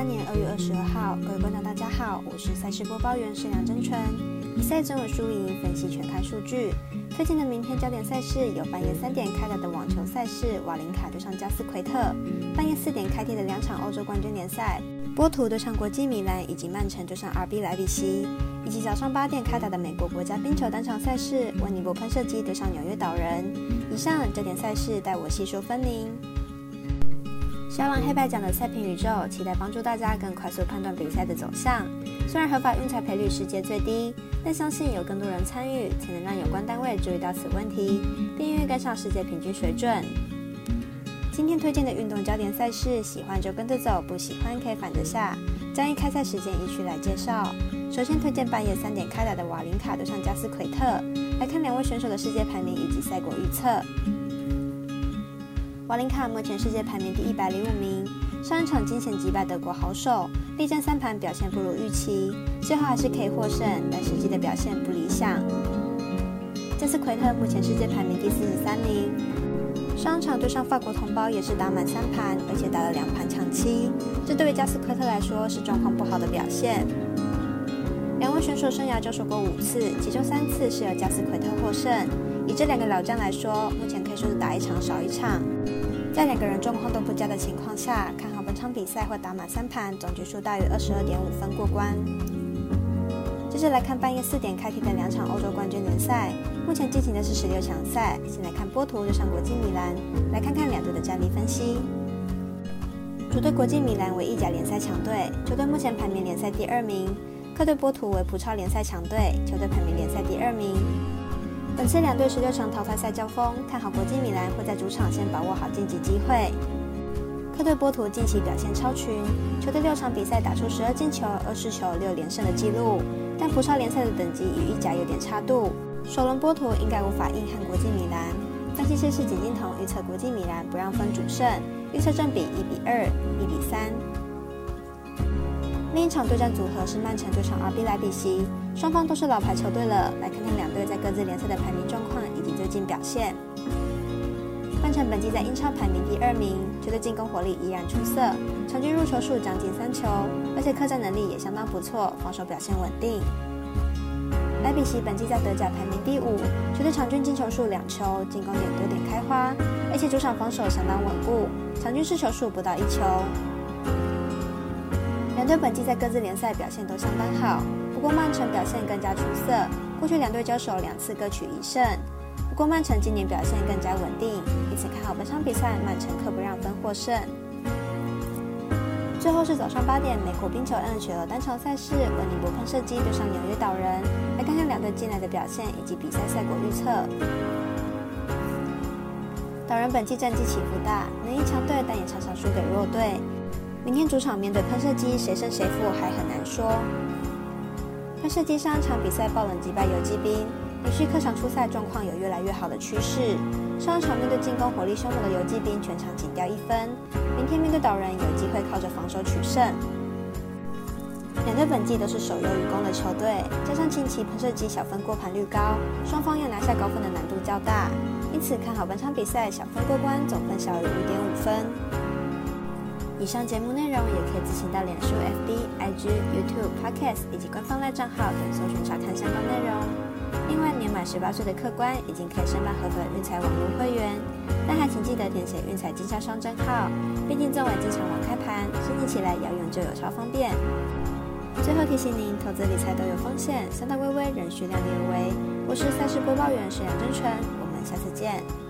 三年二月二十二号，各位观众大家好，我是赛事播报员沈阳真纯。比赛总有输赢，分析全看数据。推荐的明天焦点赛事有半夜三点开打的网球赛事，瓦林卡对上加斯奎特；半夜四点开踢的两场欧洲冠军联赛，波图对上国际米兰，以及曼城对上 RB 莱比锡；以及早上八点开打的美国国家冰球单场赛事，温尼伯喷射机对上纽约岛人。以上焦点赛事带我细说分明。小狼黑白奖的赛评宇宙，期待帮助大家更快速判断比赛的走向。虽然合法运彩赔率世界最低，但相信有更多人参与，才能让有关单位注意到此问题，并愿意跟上世界平均水准。今天推荐的运动焦点赛事，喜欢就跟着走，不喜欢可以反着下。将以开赛时间依序来介绍。首先推荐半夜三点开打的瓦林卡对上加斯奎特，来看两位选手的世界排名以及赛果预测。瓦林卡目前世界排名第一百零五名，上一场惊险击败德国好手，力战三盘表现不如预期，最后还是可以获胜，但实际的表现不理想。加斯奎特目前世界排名第四十三名，上场对上法国同胞也是打满三盘，而且打了两盘抢七，这对于加斯奎特来说是状况不好的表现。两位选手生涯交手过五次，其中三次是由加斯奎特获胜。以这两个老将来说，目前可以说是打一场少一场。在两个人状况都不佳的情况下，看好本场比赛会打满三盘，总局数大于二十二点五分过关。接着来看半夜四点开踢的两场欧洲冠军联赛，目前进行的是十六强赛。先来看波图对上国际米兰，来看看两队的战力分析。主队国际米兰为意甲联赛强队，球队目前排名联赛第二名；客队波图为葡超联赛强队，球队排名联赛第二名。本次两队十六场淘汰赛交锋，看好国际米兰会在主场先把握好晋级机会。客队波图近期表现超群，球队六场比赛打出十二进球、二十球、六连胜的纪录，但葡超联赛的等级与意甲有点差度。首轮波图应该无法硬汉国际米兰。分析师是简金彤预测国际米兰不让分主胜，预测正比一比二、一比三。另一场对战组合是曼城对上 RB 莱比锡，双方都是老牌球队了，来看看两队在各自联赛的排名状况以及最近表现。曼城本季在英超排名第二名，球队进攻火力依然出色，场均入球数将近三球，而且客战能力也相当不错，防守表现稳定。莱比锡本季在德甲排名第五，球队场均进球数两球，进攻点多点开花，而且主场防守相当稳固，场均失球数不到一球。两队本季在各自联赛表现都相当好，不过曼城表现更加出色。过去两队交手两次各取一胜，不过曼城今年表现更加稳定，因此看好本场比赛曼城客不让分获胜。最后是早上八点美国冰球 NHL 单场赛事，温尼伯喷射机对上纽约岛人，来看看两队近来的表现以及比赛赛果预测。岛人本季战绩起伏大，能赢强队，但也常常输给弱队。明天主场面对喷射机，谁胜谁负还很难说。喷射机上一场比赛爆冷击败游击兵，连续客场出赛状况有越来越好的趋势。上一场面对进攻火力凶猛的游击兵，全场仅掉一分。明天面对岛人，有机会靠着防守取胜。两队本季都是守优于攻的球队，加上近期喷射机小分过盘率高，双方要拿下高分的难度较大，因此看好本场比赛小分过关，总分小于五点五分。以上节目内容也可以自行到脸书、FB、IG、YouTube、Podcast 以及官方赖账号等搜寻查看相关内容。另外，年满十八岁的客官已经可以申办合法运彩网络会员，但还请记得填写运彩经销商证号。毕竟作为经常网开盘，申请起来要用就有超方便。最后提醒您，投资理财都有风险，三大微微仍需量力而为。我是赛事播报员沈阳真纯，我们下次见。